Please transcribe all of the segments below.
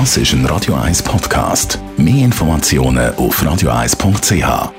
Das ist ein Radio 1 Podcast. Mehr Informationen auf radio1.ch.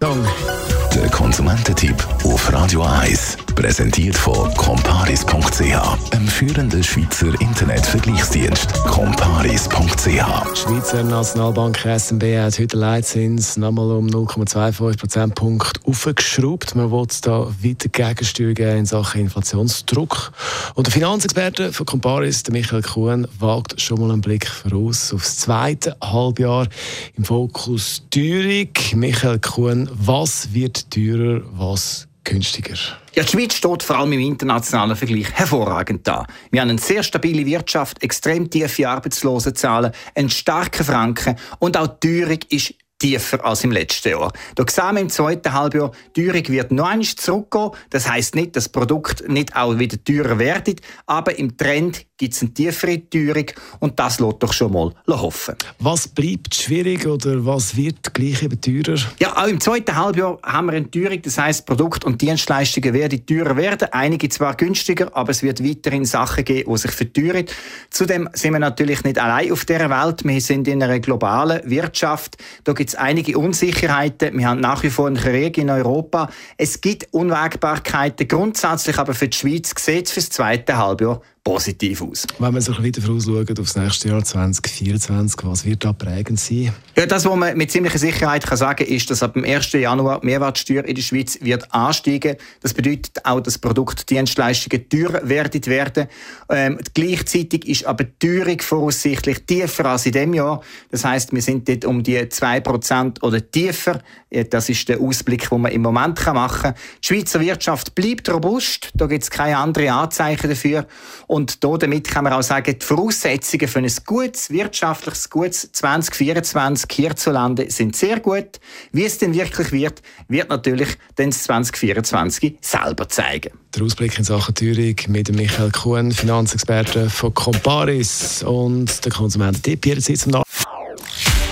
Der Konsumententipp auf Radio 1 präsentiert von comparis.ch, einem führenden Schweizer Internetvergleichsdienst. comparis.ch. Schweizer Nationalbank SNB hat heute Leitzins nochmal um 0,25 Prozentpunkt aufgeschraubt. Man will da weiter Gegensteuer geben in Sachen Inflationsdruck. Und der Finanzexperte von Comparis, Michael Kuhn, wagt schon mal einen Blick voraus aufs zweite Halbjahr im Fokus Teuerung. Michael Kuhn, was wird teurer, was günstiger? Ja, die Schweiz steht vor allem im internationalen Vergleich hervorragend da. Wir haben eine sehr stabile Wirtschaft, extrem tiefe Arbeitslosenzahlen, einen starken Franken und auch die Teuerung ist tiefer als im letzten Jahr. Da sehen wir im zweiten Halbjahr, die Teuerung wird noch einmal zurückgehen. Das heißt nicht, dass das Produkt nicht auch wieder teurer wird, aber im Trend gibt es eine tiefere Teuerung und das lässt doch schon mal hoffen. Was bleibt schwierig oder was wird gleich eben teurer? Ja, auch im zweiten Halbjahr haben wir eine Teuerung, das heißt Produkt- und Dienstleistungen werden teurer werden. Einige zwar günstiger, aber es wird weiterhin Sachen geben, die sich verteuern. Zudem sind wir natürlich nicht allein auf dieser Welt. Wir sind in einer globalen Wirtschaft. Da gibt es einige Unsicherheiten. Wir haben nach wie vor einen Krieg in Europa. Es gibt Unwägbarkeiten. Grundsätzlich aber für die Schweiz sieht es für das zweite Halbjahr positiv aus. Wenn wir so weiter vorausschauen aufs nächste Jahr 2024, was wird da prägend sein? Ja, das, was man mit ziemlicher Sicherheit kann sagen kann, ist, dass ab dem 1. Januar die Mehrwertsteuer in der Schweiz wird ansteigen. Das bedeutet auch, dass Produktdienstleistungen teurer werden werden. Ähm, gleichzeitig ist aber die Teuerung voraussichtlich tiefer als in diesem Jahr. Das heißt, wir sind dort um die 2% oder tiefer. Das ist der Ausblick, den man im Moment machen kann. Die Schweizer Wirtschaft bleibt robust. Da gibt es keine anderen Anzeichen dafür. Und damit kann man auch sagen, die Voraussetzungen für ein gutes, wirtschaftliches, gutes 2024 hierzulande sind sehr gut. Wie es denn wirklich wird, wird natürlich dann 2024 selber zeigen. Der Ausblick in Sachen Teuerung mit Michael Kuhn, Finanzexperte von Comparis und der Konsumententipp jederzeit zum Nach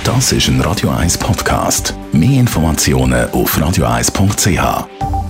Das ist ein Radio 1 Podcast. Mehr Informationen auf radio1.ch.